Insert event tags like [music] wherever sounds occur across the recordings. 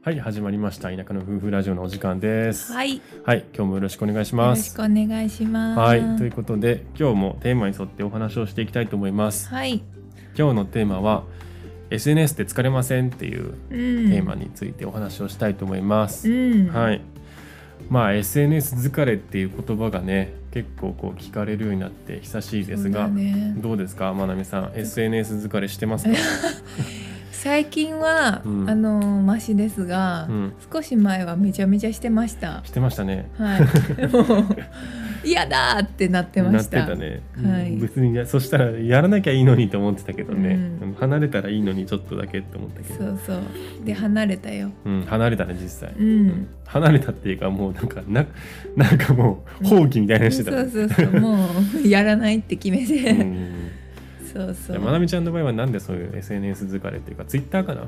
はい始まりました。田舎の夫婦ラジオのお時間です。はい、よはい今日もよろしくお願いします。ろしくお願いします。はいということで今日もテーマに沿ってお話をしていきたいと思います。はい、今日のテーマは SNS で疲れませんっていううん、テーマについてお話をしたいと思います、うん、、はい。いまあ SNS 疲れっていう言葉がね結構こう聞かれるようになって久しいですが、ね、どうですか？まなみさん SNS 疲れしてますか、最近は、うん。あのマシですが、うん、少し前はめちゃめちゃしてました。してましたね。はい、[laughs] もう嫌だってなってました。なってたね、はい。別にやそしたらやらなきゃいいのにと思ってたけどね、うん。離れたらいいのにちょっとだけって思ったけど。そうそう。で離れたよ。うん、離れたね実際、うん。離れたっていうかもうなんかななんかもう放棄みたいなのしてた、そうそうそう。もうやらないって決めうて。んそうそう。まなみちゃんの場合はなんでそういう SNS 疲れっていうかツイッターかな？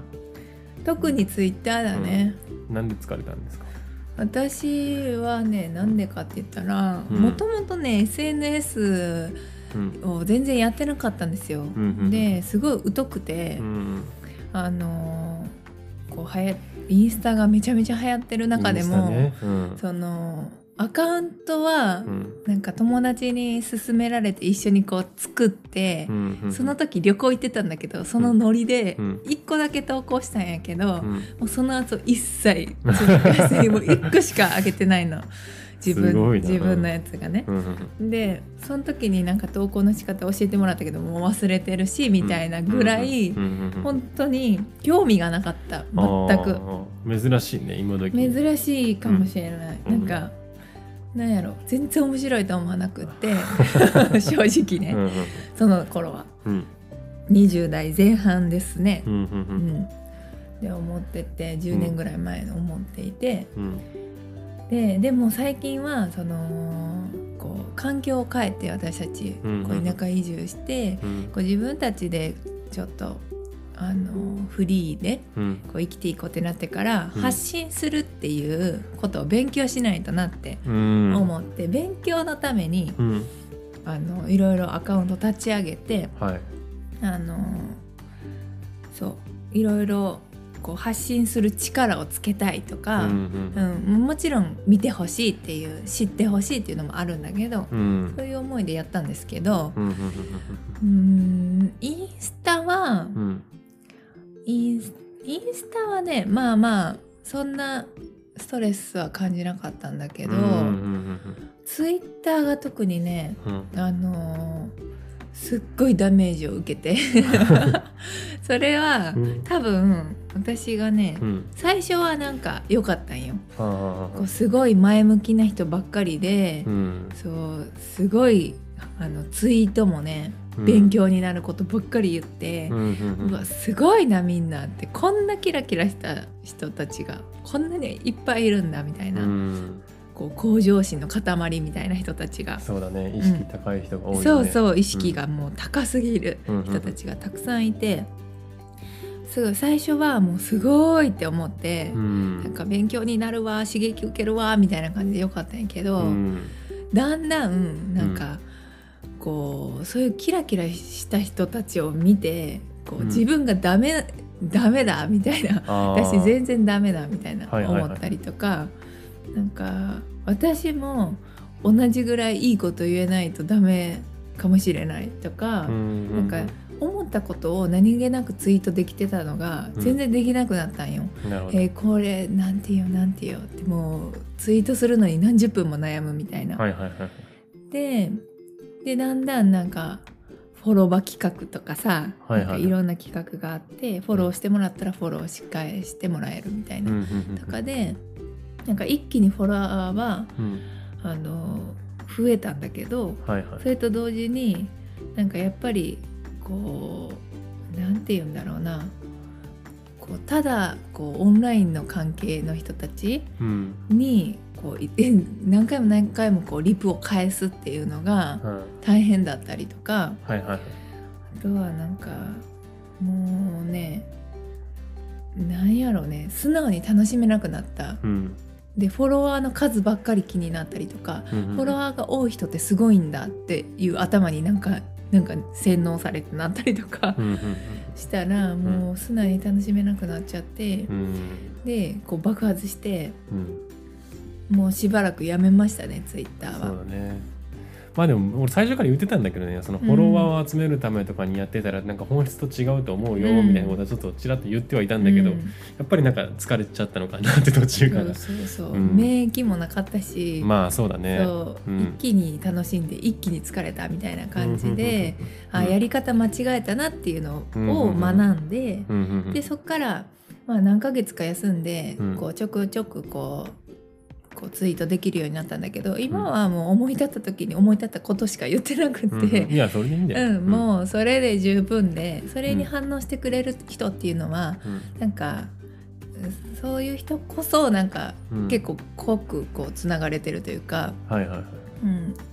特にツイッターだね。なんで疲れたんですか？私はねなんでかって言ったらうん。もともとね SNS うん。を全然やってなかったんですよ。んうん。ですごい疎くて、うんあのーこうはやインスタがめちゃめちゃ流行ってる中でも、ね。うん。そのアカウントはうん。なんか友達に勧められて一緒にこう作ってその時旅行行ってたんだけどそのノリでうん。1個だけ投稿したんやけど、うん。もうその後一切 [laughs] もう1個しか上げてないの。自分自分のやつがね。でその時になんか投稿の仕方教えてもらったけどもう忘れてるしみたいなぐらい、本当に興味がなかった。全く。珍しいね今時。珍しいかもしれない、うん。なんかなんやろ全然面白いと思わなくって [laughs] 正直ね、うんその頃は。うん。20代前半ですね。う、んうんううん。んで思ってて10年ぐらい前に思っていて、うん。ででも最近はそのこう環境を変えて私たちうん。こう田舎移住して、うん。こう自分たちでちょっとあのフリーでうん。こう生きていこうってなってから、うん。発信するっていうことを勉強しないとなってうん。思って、勉強のためにうん。あのいろいろアカウント立ち上げてはい。あのそういろいろこう発信する力をつけたいとか、うんうん。もちろん見てほしいっていう知ってほしいっていうのもあるんだけど、うん。うんそういう思いでやったんですけどうんインスタはうんうんインスインスタはねまあまあそんなストレスは感じなかったんだけど、ツイッターが特にねうん。うんあのーすっごいダメージを受けて。[laughs] それはうん。多分私がねうん。最初はなんか良かったんよ。あこうすごい前向きな人ばっかりでー、うん。そうすごいあのツイートもねうん。勉強になることばっかり言ってう、んうんうわすごいなみんなってこんなキラキラした人たちがこんなにいっぱいいるんだみたいな、うん。こう向上心の塊みたいな人たちが、そうだね意識高い人が多いよね。そうそう意識がもう高すぎるうんうん。人たちがたくさんいて、すごい最初はもうすごいって思って、うん。なんか勉強になるわ刺激受けるわみたいな感じでよかったんやけど、うん。だんだんなんか、こうそういうキラキラした人たちを見てこううん。自分がダメ、ダメだみたいな。私全然ダメだみたいなはいはいはい。思ったりとか、なんか私も同じぐらいいいこと言えないとダメかもしれないとか、うんなんか思ったことを何気なくツイートできてたのがうん。全然できなくなったんよ。なるほど。えーこれなんて言うなんて言うってもうツイートするのに何十分も悩むみたいな。はいはいはい。ででだんだんなんかフォローバ企画とかさ、はいはい。いろんな企画があってフォローしてもらったらフォローし返してもらえるみたいな、とかでなんか一気にフォロワーはうん。あの増えたんだけどはいはい。それと同時になんかやっぱりこうなんて言うんだろうな。こうただこうオンラインの関係の人たちうん。にこうい何回も何回もこうリプを返すっていうのがうん。大変だったりとかはいはいあとはなんかもうねなんやろうね素直に楽しめなくなった。うん。でフォロワーの数ばっかり気になったりとか、うんフォロワーが多い人ってすごいんだっていう頭になんかなんか洗脳されてなったりとかうんうんしたらもう素直に楽しめなくなっちゃってうんうん。でこう爆発してうんもうしばらくやめましたねツイッターそうは。だね。まあでも俺最初から言ってたんだけどねそのフォロワーを集めるためとかにやってたらなんか本質と違うと思うようん。みたいなことはちょっとちらっと言ってはいたんだけど、うん。やっぱりなんか疲れちゃったのかなって途中からそうそうそう、うん。免疫もなかったし、まあそうだね。そう、うん。一気に楽しんで一気に疲れたみたいな感じで、あうんやり方間違えたなっていうのうんを学んで、でそっから、まあ、何ヶ月か休んで、うん。こうちょくちょくこうこうツイートできるようになったんだけど今はもう思い立った時に思い立ったことしか言ってなくうんてうん、いやそれでいいんだよ、うんもうそれで十分でそれに反応してくれる人っていうのは、うん。なんかそういう人こそなんかうん。結構濃くこうつながれてるというか、はいはいはい。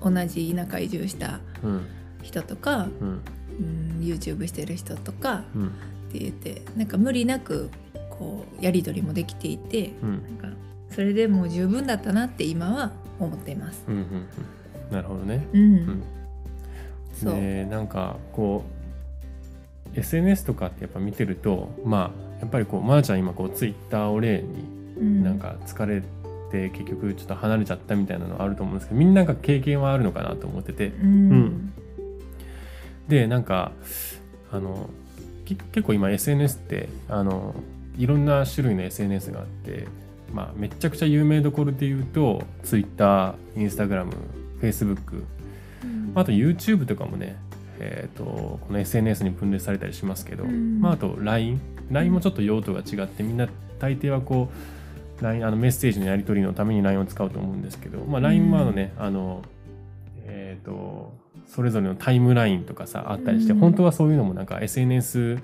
うん、同じ田舎移住したうん。人とか、うん。うん、YouTube してる人とかうん。って言ってなんか無理なくこうやり取りもできていてうん。なんかそれでもう十分だったなって今は思っています。うんうんうん。なるほどね。うん、う、でなんかこう SNS とかってやっぱ見てるとまあやっぱりこうまー、ちゃん今こうツイッターを例にうん。なんか疲れて結局ちょっと離れちゃったみたいなのあると思うんですけどみんなが経験はあるのかなと思ってて。うん、うん。でなんかあのけ結構今 SNS ってあのいろんな種類の SNS があって、まあ、めちゃくちゃ有名どころで言うと Twitter、Instagram、Facebook うん。あと YouTube とかもね、えー、とこの SNS に分類されたりしますけど、うん。まあ、あと LINE LINE もちょっと用途が違ってみんな大抵はこう LINE あのメッセージのやり取りのために LINE を使うと思うんですけど、まあ、LINE もあのね、あのえっ、とそれぞれのタイムラインとかさあったりして、うん。本当はそういうのもなんか SNS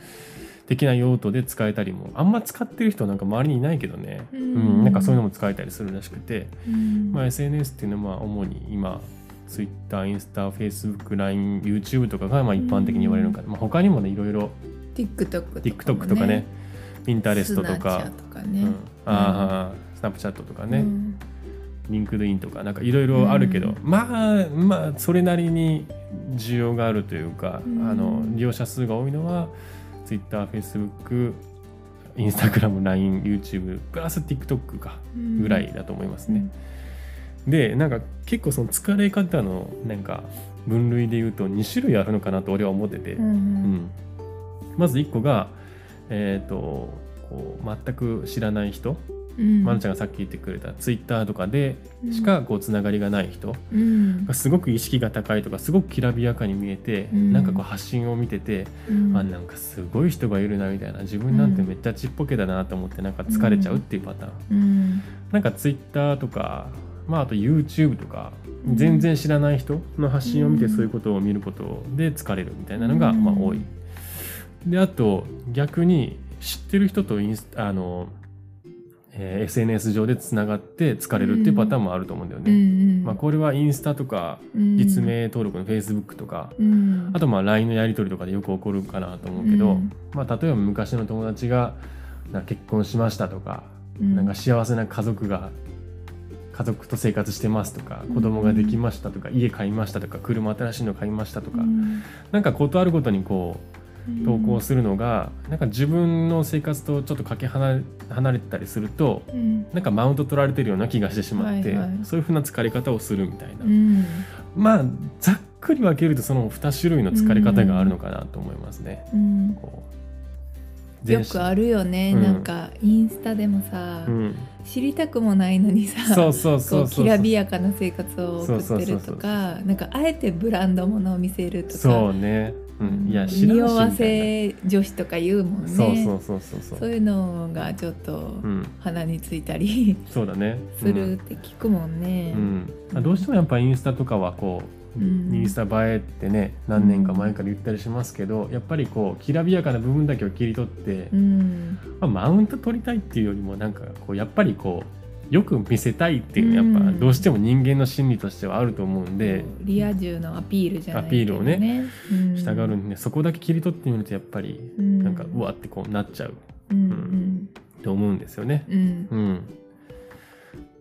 的な用途で使えたりもあんま使ってる人なんか周りにいないけどね、ううん。んなんかそういうのも使えたりするらしくて、うん。まあ、SNS っていうのはまあ主に今 Twitter、インスタ、Facebook、LINE、YouTube とかがまあ一般的に言われるのかな、まあ、他にもねいろいろ TikTok とかも、ね、とかね。Pinterest とスナチャとかああ、スナップチャットとかね、うん。 LinkedIn とかなんかいろいろあるけど、うん。まあまあそれなりに需要があるというか、うん。あの利用者数が多いのは Twitter、Facebook、Instagram、LINE、YouTube プラス TikTok かぐらいだと思いますね。でなんか結構その疲れ方のなんか分類で言うと2種類あるのかなと俺は思ってて、うんうん。まず1個がえっ、とこう全く知らない人、うん。まるちゃんがさっき言ってくれたツイッターとかでしかこうつながりがない人うん。がすごく意識が高いとかすごくきらびやかに見えて、うん。なんかこう発信を見てて、うん。あなんかすごい人がいるなみたいな自分なんてめっちゃちっぽけだなと思ってなんか疲れちゃうっていうパターン、うん。なんかツイッターとか、まあ、あと YouTube とかうん。全然知らない人の発信を見てそういうことを見ることで疲れるみたいなのがうん。まあ多い。であと逆に知ってる人とインスあの、えー SNS 上でつながって疲れるっていうパターンもあると思うんだようね。ん。まあ、これはインスタとかうん。実名登録の Facebook とか、うん。あとまあ LINE のやり取りとかでよく起こるかなと思うけど、うん。まあ、例えば昔の友達が結婚しましたとか、うん。なんか幸せな家族が家族と生活してますとか子供ができましたとか、家買いましたとか車新しいの買いましたとか、うん。なんかことあるごとにこう投稿するのが、なんか自分の生活とちょっとかけ離れ離れてたりするとうん。なんかマウント取られてるような気がしてしまって、はいはい。そういうふうな疲れ方をするみたいな、うん。まあざっくり分けるとその2種類の疲れ方があるのかなと思いますね。うん。よくあるよね、うん。なんかインスタでもさ、うん、知りたくもないのにさそうそうそこうそう。うきらびやかな生活を送ってるとかなんかあえてブランド物を見せるとか。そうね、うん、いや知らんしみ匂わせ女子とか言うもんね。そうそうそうそうそう。そういうのがちょっとうん、鼻についたり [laughs] そうだね。するって聞くもんね。う。ん、うん、どうしてもやっぱインスタとかはこう、うん。インスタ映えってね何年か前から言ったりしますけど、やっぱりこうきらびやかな部分だけを切り取って、うん。まあ、マウント取りたいっていうよりもなんかこうやっぱりこうよく見せたいっていうやっぱどうしても人間の心理としてはあると思うんで、リア充のアピールじゃないアピールをねね、うん。従うんでそこだけ切り取ってみるとやっぱりうん。なんかうわってこうなっちゃう。うんと思うんですよね。うん。うん。うん、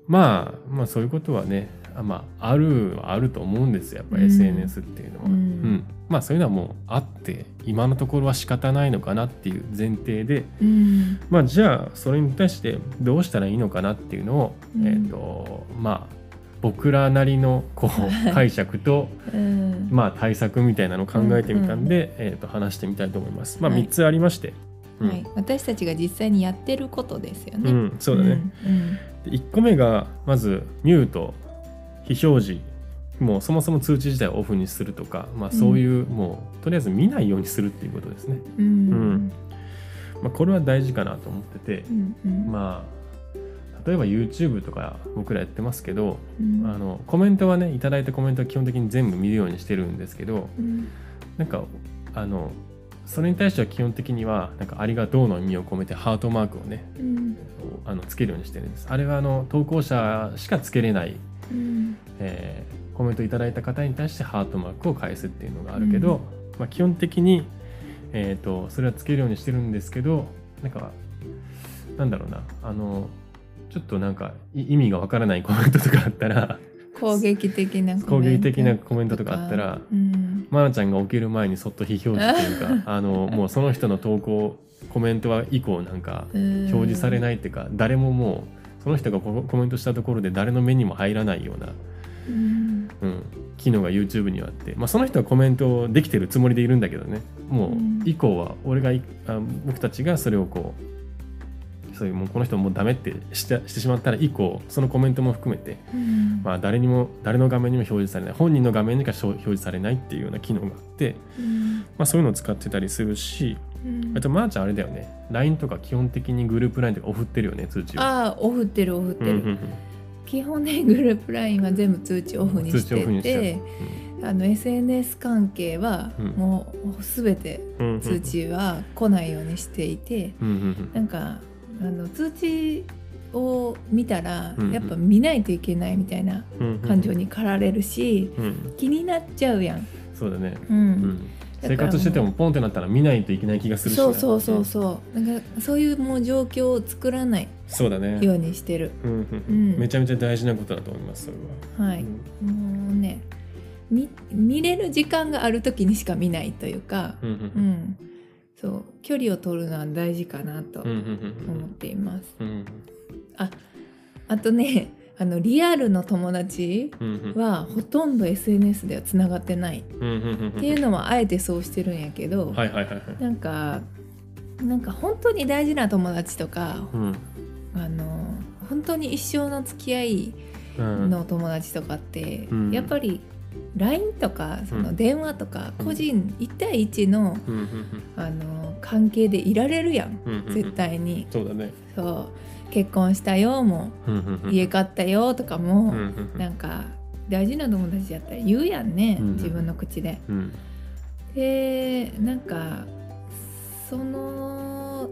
まあまあそういうことはねあまああるはあると思うんですよやっぱ SNS っていうのは、うん。うん。まあそういうのはもうあって今のところは仕方ないのかなっていう前提で。うん。まあじゃあそれに対してどうしたらいいのかなっていうのを、うん。えっ、とまあ僕らなりのこう [laughs] 解釈とうん。まあ対策みたいなのを考えてみたんで、えー、と話してみたいと思います。まあはい。3つありまして、うん。はい、私たちが実際にやってることですよね。うん、そうだね。うん。で1個目がまずミュート非表示もうそもそも通知自体をオフにするとか、まあ、そういう、もうとりあえず見ないようにするっていうことですね。うん。うん。まあ、これは大事かなと思っててう、んうん。まあ例えば YouTube とか僕らやってますけど、うん。あのコメントはねいただいたコメントは基本的に全部見るようにしてるんですけどうん。なんかあのそれに対しては基本的にはなんかありがとうの意味を込めてハートマークをねうん。あのつけるようにしてるんです。あれはあの投稿者しかつけれない、うん。えーコメントいただいた方に対してハートマークを返すっていうのがあるけど、まあ、基本的に、えー、とそれはつけるようにしてるんですけどなんかなんだろうな。あのちょっとなんかい意味がわからないコメントとかあったら攻撃的な攻撃的なコメントとかあったらうん。まなちゃんが起きる前にそっと非表示というか [laughs] あのもうその人の投稿コメントは以降なんか表示されいないっていうか誰ももうその人がココメントしたところで誰の目にも入らないような、うん。うん、機能が YouTube にはあって、まあ、その人はコメントできてるつもりでいるんだけどね。もううん。以降は俺が僕たちがそれをこうそういうもうこの人もうダメってしてしてしまったら以降そのコメントも含めて、うん。まあ、誰にも誰の画面にも表示されない本人の画面にしか表示されないっていうような機能があって、うん。まあ、そういうのを使ってたりするしうんあとまーちゃんあれだよね。LINE とか基本的にグループ LINE とかオフってるよね通知を。ああオフってるオフってる、うんうんうん。基本ねグループ LINE は全部通知オフにしてて。てあの SNS 関係はうん。もう全てうんうんうん。通知は来ないようにしていて、うんうんなんかあの通知を見たらうんうん。やっぱ見ないといけないみたいなうんうん感情に駆られるしうん気になっちゃうやん。そうだね、ううんん、生活しててもポンってなったら見ないといけない気がするしなそうそうそうそう。なんかそういうもう状況を作らないそうだね。ようにしてる。うんうんうん。めちゃめちゃ大事なことだと思いますそれは、はい、うんもうね見見れる時間がある時にしか見ないというか、うんうんうん、そう。距離を取るのは大事かなと思っています。うんうんあとねあのリアルの友達はほとんど SNS ではつながってない。っていうのはあえてそうしてるんやけど、なんかなんか本当に大事な友達とかうん。あの本当に一生の付き合いうん。の友達とかって、うん。やっぱり LINE とかその電話とかうん。個人1対1のあの関係でいられるやん。絶対に。そうだね。そう。結婚したよも家買ったよとかも、うなんか大事な友達やったら言うやんね、うん自分の口で。うん。でなんかその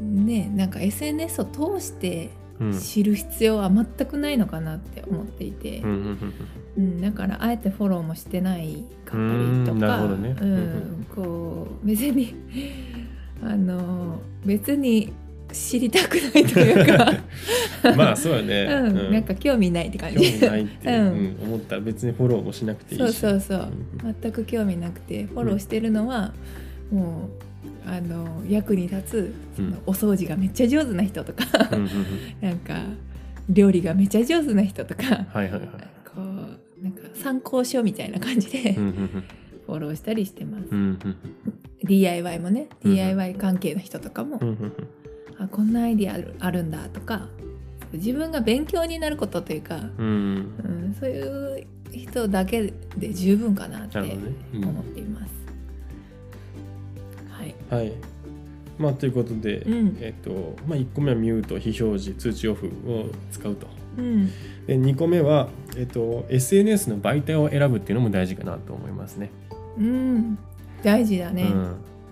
ねなんか SNS を通してうん。知る必要は全くないのかなって思っていて、うんだからあえてフォローもしてないかったりとうんなかね。うんこう別に [laughs] あの別に知りたくないというか、[laughs] まあそうだね、[laughs] うんなんか興味ないって感興じ。味ないって、う。ん。うん思ったら別にフォローもしなくていいし。そうそうそう。うん。全く興味なくてフォローしてるのは、もうあの役に立つそのお掃除がめっちゃ上手な人とか、なんか料理がめっちゃ上手な人とか。はいはいはい参考書みたいな感じでうんうんフォローしたりしてます。うんうん DIY もねうん DIY 関係の人とかも、うんうんうんあこんなアイディアあるんだとか自分が勉強になることというか、うんうん、そういう人だけで十分かなって思っています。はい、はい。まあということで、うん。えっとまあ、1個目はミュート非表示通知オフを使うとうん。で2個目は、えっと、SNS の媒体を選ぶっていうのも大事かなと思いますね。うん、大事だね。うん、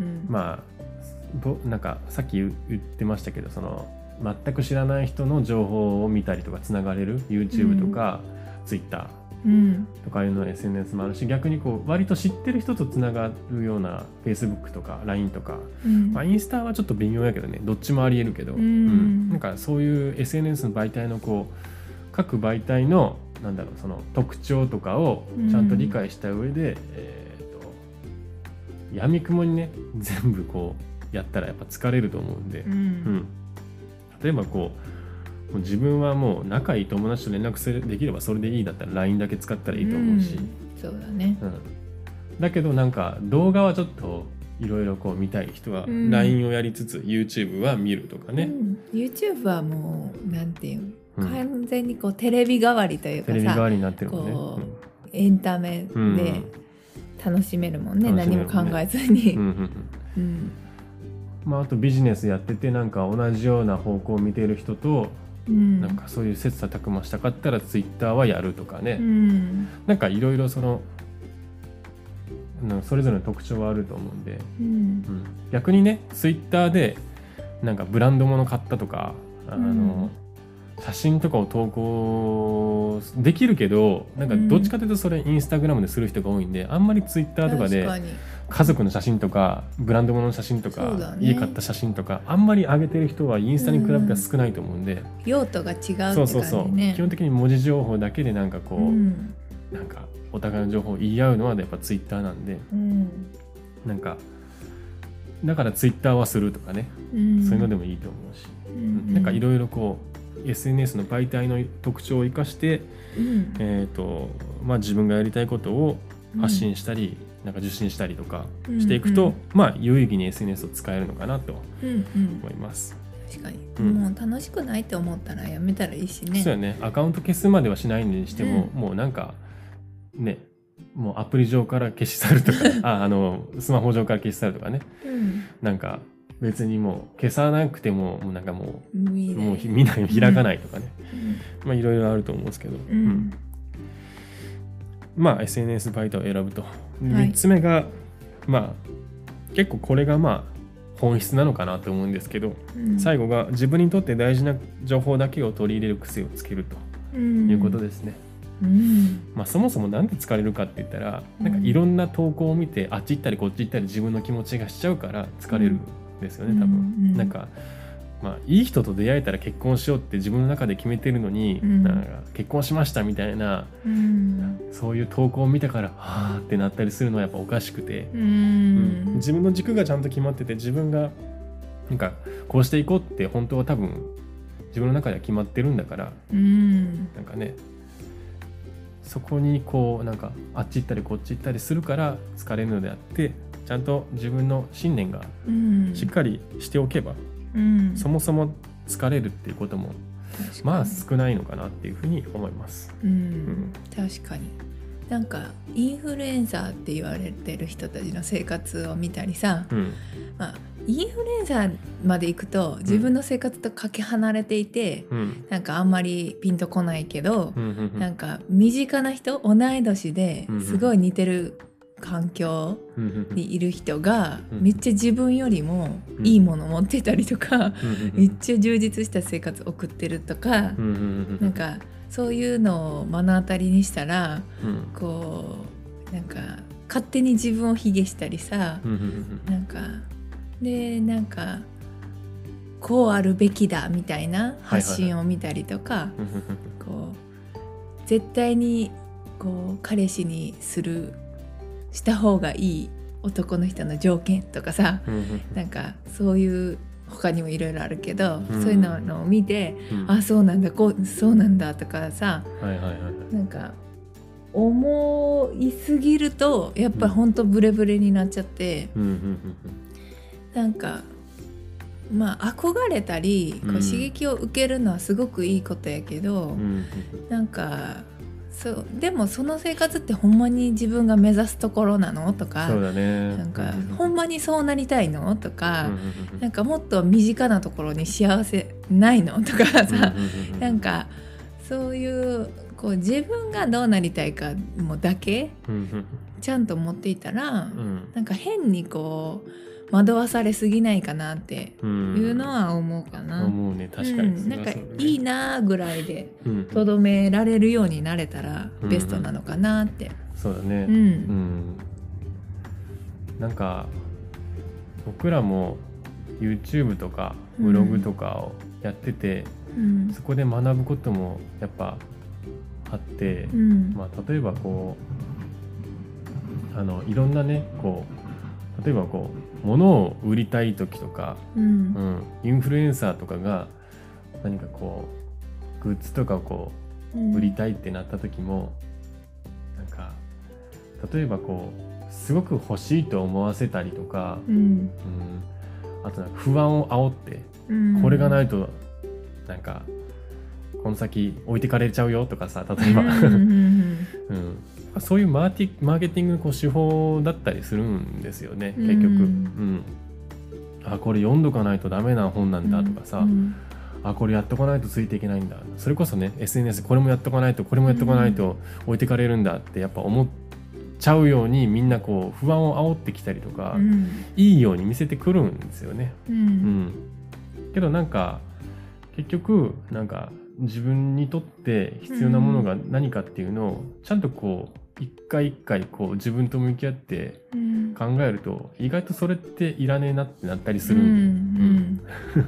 うん。まあぼなんかさっき言言ってましたけどその全く知らない人の情報を見たりとかつながれる YouTube とか、Twitter うんとかいうの SNS もあるし逆にこう割と知ってる人とつながるような Facebook とか LINE とか、うん。まあ、インスタはちょっと微妙やけどねどっちもありえるけど、うん。なんかそういう SNS の媒体のこう各媒体のなんだろうその特徴とかをちゃんと理解した上で、えー、と闇雲にね全部こうやったらやっぱ疲れると思うんで、うん。うん。例えばこうもう自分はもう仲いい友達と連絡するできればそれでいいだったら LINE だけ使ったらいいと思うし、ん。そうだね。うん。だけどなんか動画はちょっといろいろこう見たい人はうん。LINE をやりつつ YouTube は見るとかね、うん。YouTube はもうなんていう完全にこうテレビ代わりというかさテレビ代わりになってるもんね。こエンタメうん。で楽しめるもんね、何も考えずに、うんうんうんうん。うん。まあ、あとビジネスやっててなんか同じような方向を見てる人と、うん。なんかそういう切磋琢磨したかったら Twitter はやるとかね、うん。なんかいろいろそのそれぞれの特徴はあると思うんで、うん。うん。逆にね Twitter でなんかブランド物買ったとかあの、うん写真とかを投稿できるけどなんかどっちかというとそれインスタグラムでする人が多いんであんまり Twitter とかで確かに。家族の写真とかブランド物の写真とか、ね。家買った写真とかあんまり上げてる人はインスタに比べたら少ないと思うんで、用途が違うって感そうそうそう、じね基本的に文字情報だけでなんかこう、うん。なんかお互いの情報を言い合うのはやっぱツイッターなんで。うん。なんかだからツイッターはするとかね、うん。そういうのでもいいと思うし、うん。なんかいろいろこう SNS の媒体の特徴を生かして、うん。えーとまあ、自分がやりたいことを発信したり、なんか受信したりとかしていくと、うんうんまあ有意義に SNS を使えるのかなとうんうん。思います。確かに、うん。もう楽しくないって思ったらやめたらいいしね。そうやね。アカウント消すまではしないにしても、もうなんかねもうアプリ上から消し去るとか [laughs] ああのスマホ上から消し去るとかね。うん。なんか別にもう消さなくてももうなんかもうもうひ見ない開かないとかね、うん。まあいろいろあると思うんですけど、うん。うん。まあ SNS 媒体を選ぶと。ではい。3つ目が、まあ結構これがまあ本質なのかなと思うんですけど、うん。最後が自分にとって大事な情報だけを取り入れる癖をつけるとうん。いうことですね。うん。まあ、そもそもなんで疲れるかって言ったらうんなん。かいろんな投稿を見てあっち行ったりこっち行ったり自分の気持ちがしちゃうから疲れるんですよね多分。うんなんかまあ、いい人と出会えたら結婚しようって自分の中で決めてるのに、うん。なんか結婚しましたみたいなうん。そういう投稿を見たからはあってなったりするのはやっぱおかしくて、ううんん。自分の軸がちゃんと決まってて自分がなんかこうしていこうって本当は多分自分の中では決まってるんだからうん。なんかねそこにこうなんかあっち行ったりこっち行ったりするから疲れるのであってちゃんと自分の信念がうん。しっかりしておけば、うん。そもそも疲れるっていうこともまあ少ないのかなっていうふうに思います。うん。ん。確かに。なんかインフルエンサーって言われてる人たちの生活を見たりさ、うん。まあ、インフルエンサーまで行くと自分の生活とかけ離れていて、うん。なんかあんまりピンとこないけどう、んうんうん。なんか身近な人同い年ですごい似てる環境にいる人がうん。めっちゃ自分よりもいいもの持ってたりとか、めっちゃ充実した生活送ってるとか、なんかそういうのを目の当たりにしたらうん。こうなんか勝手に自分を卑下したりさ、なんかでなんかこうあるべきだみたいな発信を見たりとか、こう絶対にこう彼氏にするした方がいい男の人の条件とかさうんうんなんかそういう他にもいろいろあるけど、うん。そういうのを見て、うん。あそうなんだこうそうなんだとかさはいはいはいはい。なんか思いすぎるとやっぱほんとブレブレになっちゃって、うんなんかまあ憧れたりこううん。刺激を受けるのはすごくいいことやけど、うんうん。なんかそう。でもその生活ってほんまに自分が目指すところなの？とかそうだね。なんかほんまにそうなりたいの？とか、なんかもっと身近なところに幸せないの？とかさ、なんかそういうこう自分がどうなりたいかもだけちゃんと持っていたら、うん。なんか変にこう惑わされすぎないかなってうん。いうのは思うかな。思うね。確かに。うん、なんかいいなぐらいでうん。とどめられるようになれたらうん。ベストなのかなって。そうだね。うん。うん。なんか僕らも YouTube とかブログとかをやってて、うん。そこで学ぶこともやっぱあって、うん。まあ、例えばこうあのいろんなねこう例えばこう物を売りたい時とか、うん。うん、インフルエンサーとかが何かこうグッズとかをこうん。う売りたいってなった時も、なんか例えばこうすごく欲しいと思わせたりとか、うん。うん、あとなんか不安を煽ってうん。これがないとなんかこの先置いてかれちゃうよとかさ例えば、うんうん。うん、[laughs] そういうマーティマーケティングのこう手法だったりするんですよねうん。結局、うん。あこれ読んどかないとダメな本なんだとかさ、うん。あこれやっとかないとついていけないんだ。それこそね SNS これもやっとかないとこれもやっとかないと置いてかれるんだってやっぱ思っちゃうようにみんなこう不安を煽ってきたりとか、うん。いいように見せてくるんですよね。ううんん、けどなんか結局なんか自分にとって必要なものが何かっていうのをちゃんとこう一回一回こう自分と向き合ってうん。考えると意外とそれっていらねえなってなったりすうるんで、ん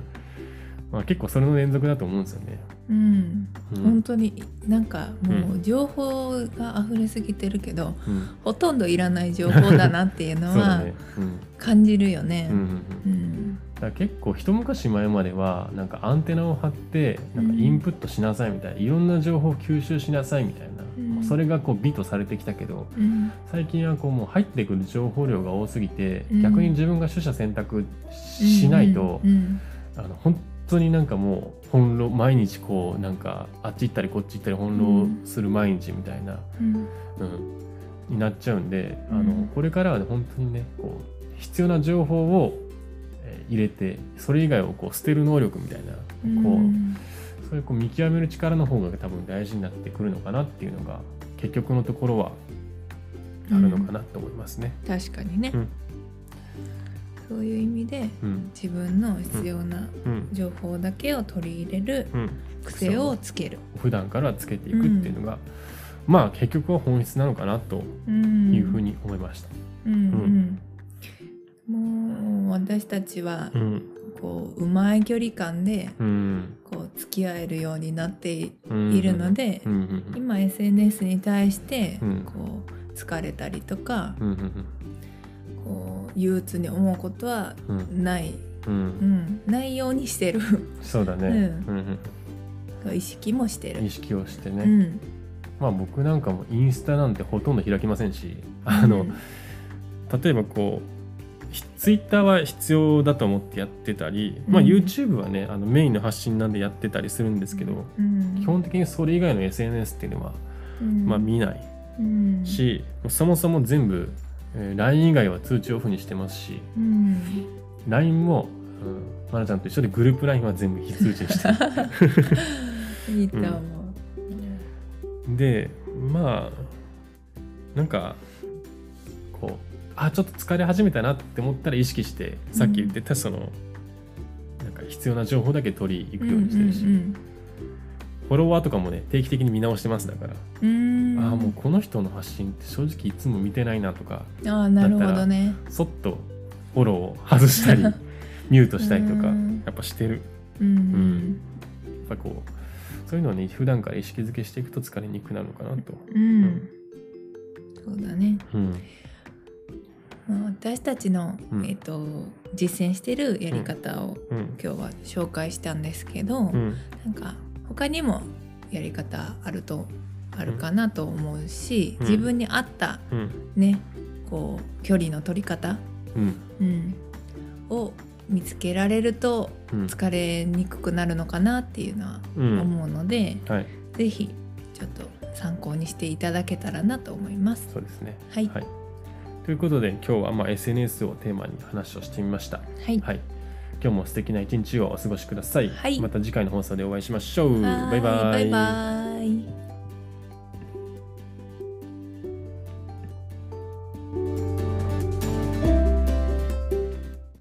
[laughs] まあ、結構それの連続だと思うんですよね。うん。うん。本当になんかもう情報が溢れすぎてるけど、うん。ほとんどいらない情報だなっていうのは [laughs] 感じるよね。うんうんうん。うんだから結構一昔前まではなんかアンテナを張ってなんかインプットしなさいみたいな、いろんな情報を吸収しなさいみたいな、うん。それがこう美とされてきたけどうん。最近はこうもう入ってくる情報量が多すぎて、うん。逆に自分が取捨選択しないと、うん。あの本当になんかもう翻弄毎日こうなんかあっち行ったりこっち行ったり翻弄する毎日みたいな、うん。うんになっちゃうんで、あうん。のこれからはね本当にねこう必要な情報をえー入れてそれ以外をこう捨てる能力みたいな、うん。こうそういうこう見極める力の方が多分大事になってくるのかなっていうのが結局のところはあるのかなと思いますね。確かにね、うん。そういう意味でうん。自分の必要なうん。情報だけを取り入れるうん、癖をつける、普段からつけていくっていうのが、まあ結局は本質なのかなとうん、いうふうに思いました。うん私たちはうん。こううまい距離感でうん。こう付き合えるようになっているのでうん。うん。うん。今 SNS に対してうん。こう疲れたりとかうん。うん。こう憂鬱に思うことはうん。ない、うん。うん、ないようにしてる。そうだね、意識もしてる。うん意。識をしてね、うん。まあ僕なんかもインスタなんてほとんど開きませんしあの、例えばこうひツイッターは必要だと思ってやってたり、まあ、うん YouTube はねあのメインの発信なんでやってたりするんですけど、うん。基本的にそれ以外の SNS っていうのは、うん。まあ、見ないうん。し、そもそも全部、えー LINE 以外は通知オフにしてますしうん。LINE も、うん、まなちゃんと一緒でグループ LINE は全部非通知にしてる。[laughs] いいと思う。でまあなんかこうあちょっと疲れ始めたなって思ったら意識してさっき言ってたその、なんか必要な情報だけ取りに行くようにしてるし、うんフォロワーとかもね定期的に見直してますだから、うん。うん、ああもうこの人の発信って正直いつも見てないなとか。ああなるほどね。そっとフォローを外したり [laughs] ミュートしたりとかうん。やっぱしてる。うんん。やっぱこうそういうのをね普段から意識づけしていくと疲れにくくなるのかなと。うん、ん。そうだね。うん。まあ私たちの、うん。えっと実践してるやり方をうん。今日は紹介したんですけど、うん。なんか他にもやり方あるとあるかなと思うし、うん。自分に合ったうん。ねこう距離の取り方、うん。うん、を見つけられるとうん。疲れにくくなるのかなっていうのはうん。思うので、はい。ぜひちょっと参考にしていただけたらなと思います。そうですね。はいということで今日はまあ SNS をテーマに話をしてみました。はい、はい。今日も素敵な一日をお過ごしください。はいまた次回の放送でお会いしましょう。バイバイ。バイバイ